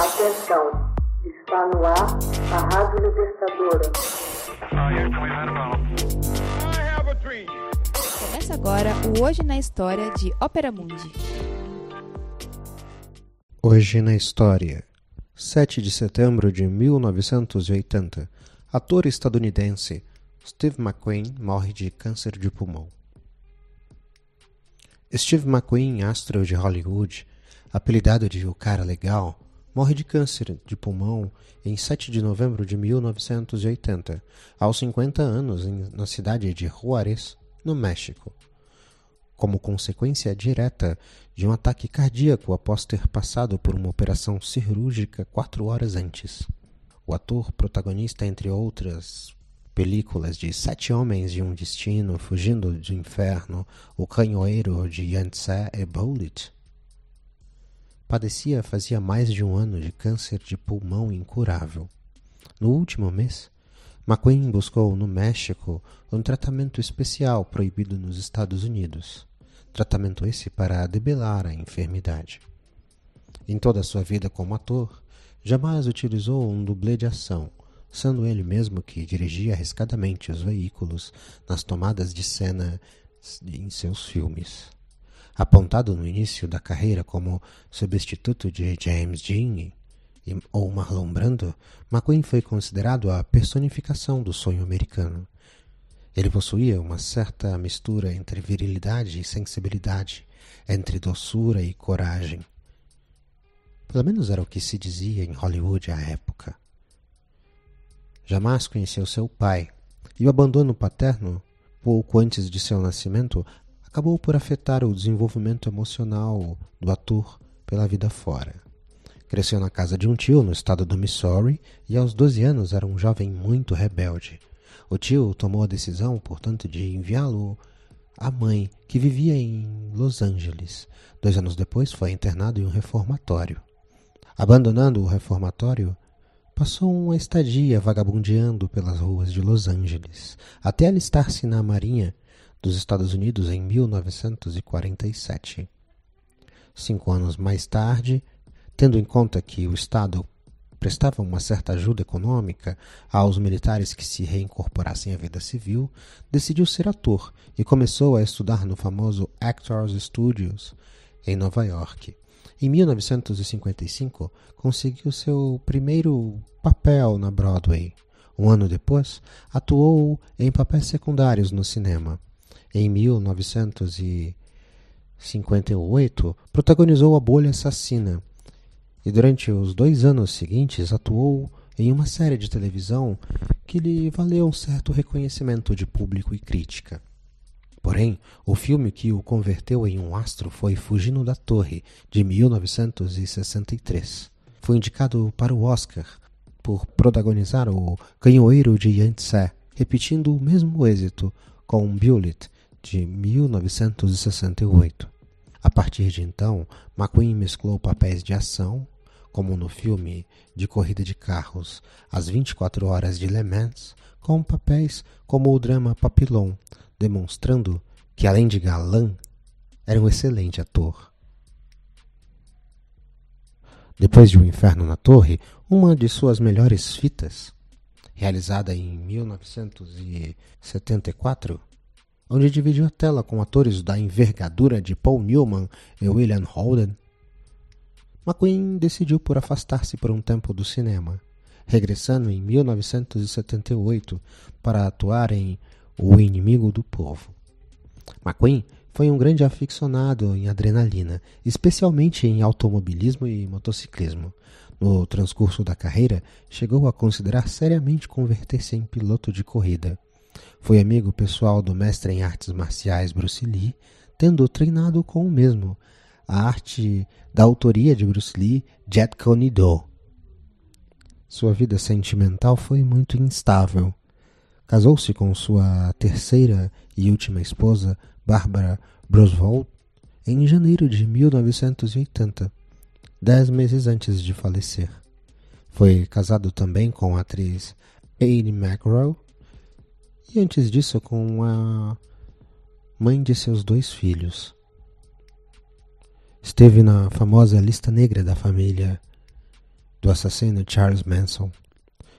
Atenção, está no ar a Rádio Libertadora. Começa agora o Hoje na História de Ópera Mundi. Hoje na História, 7 de setembro de 1980, ator estadunidense Steve McQueen morre de câncer de pulmão. Steve McQueen, astro de Hollywood, apelidado de O Cara Legal, morre de câncer de pulmão em 7 de novembro de 1980, aos 50 anos, na cidade de Juárez, no México, como consequência direta de um ataque cardíaco após ter passado por uma operação cirúrgica quatro horas antes. O ator protagonista, entre outras películas de Sete Homens e um Destino, Fugindo do Inferno, O Canhoeiro de Yantse e Bullet, padecia fazia mais de um ano de câncer de pulmão incurável. No último mês, McQueen buscou no México um tratamento especial proibido nos Estados Unidos. Tratamento esse para debelar a enfermidade. Em toda a sua vida como ator, jamais utilizou um dublê de ação sendo ele mesmo que dirigia arriscadamente os veículos nas tomadas de cena em seus filmes. Apontado no início da carreira como substituto de James Dean ou Marlon Brando, McQueen foi considerado a personificação do sonho americano. Ele possuía uma certa mistura entre virilidade e sensibilidade, entre doçura e coragem. Pelo menos era o que se dizia em Hollywood à época. Jamais conheceu seu pai, e o abandono paterno, pouco antes de seu nascimento, acabou por afetar o desenvolvimento emocional do ator pela vida fora. Cresceu na casa de um tio no estado do Missouri e aos 12 anos era um jovem muito rebelde. O tio tomou a decisão, portanto, de enviá-lo à mãe, que vivia em Los Angeles. Dois anos depois foi internado em um reformatório. Abandonando o reformatório, Passou uma estadia vagabundeando pelas ruas de Los Angeles, até alistar-se na Marinha dos Estados Unidos em 1947. Cinco anos mais tarde, tendo em conta que o Estado prestava uma certa ajuda econômica aos militares que se reincorporassem à vida civil, decidiu ser ator e começou a estudar no famoso Actors Studios, em Nova York. Em 1955, conseguiu seu primeiro papel na Broadway. Um ano depois, atuou em papéis secundários no cinema. Em 1958, protagonizou A Bolha Assassina e durante os dois anos seguintes atuou em uma série de televisão que lhe valeu um certo reconhecimento de público e crítica. Porém, o filme que o converteu em um astro foi Fugindo da Torre, de 1963. Foi indicado para o Oscar por protagonizar o Canhoeiro de Yangtze, repetindo o mesmo êxito com Bullet, de 1968. A partir de então, McQueen mesclou papéis de ação, como no filme de corrida de carros As 24 Horas de Le Mans, com papéis como o drama Papillon, demonstrando que, além de galã, era um excelente ator. Depois de O Inferno na Torre, uma de suas melhores fitas, realizada em 1974, onde dividiu a tela com atores da envergadura de Paul Newman e William Holden, McQueen decidiu por afastar-se por um tempo do cinema, regressando em 1978 para atuar em o inimigo do povo. McQueen foi um grande aficionado em adrenalina, especialmente em automobilismo e motociclismo. No transcurso da carreira, chegou a considerar seriamente converter-se em piloto de corrida. Foi amigo pessoal do mestre em artes marciais Bruce Lee, tendo treinado com o mesmo, a arte da autoria de Bruce Lee, Jet Kune Do. Sua vida sentimental foi muito instável. Casou-se com sua terceira e última esposa, Barbara Brosvold, em janeiro de 1980, dez meses antes de falecer. Foi casado também com a atriz Aide McGraw e antes disso com a mãe de seus dois filhos. Esteve na famosa lista negra da família do assassino Charles Manson.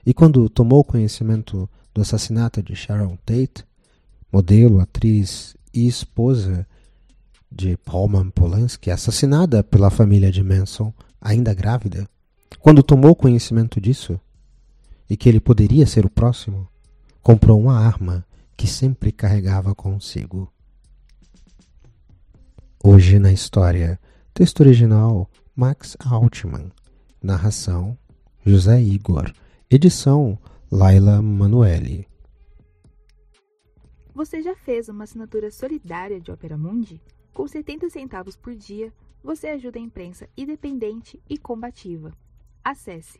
E quando tomou conhecimento do assassinato de Sharon Tate, modelo, atriz e esposa de Roman Polanski, assassinada pela família de Manson, ainda grávida, quando tomou conhecimento disso e que ele poderia ser o próximo, comprou uma arma que sempre carregava consigo. Hoje na história, texto original Max Altman, narração José Igor, edição Laila Manuelle. Você já fez uma assinatura solidária de Opera Mundi? Com 70 centavos por dia, você ajuda a imprensa independente e combativa. Acesse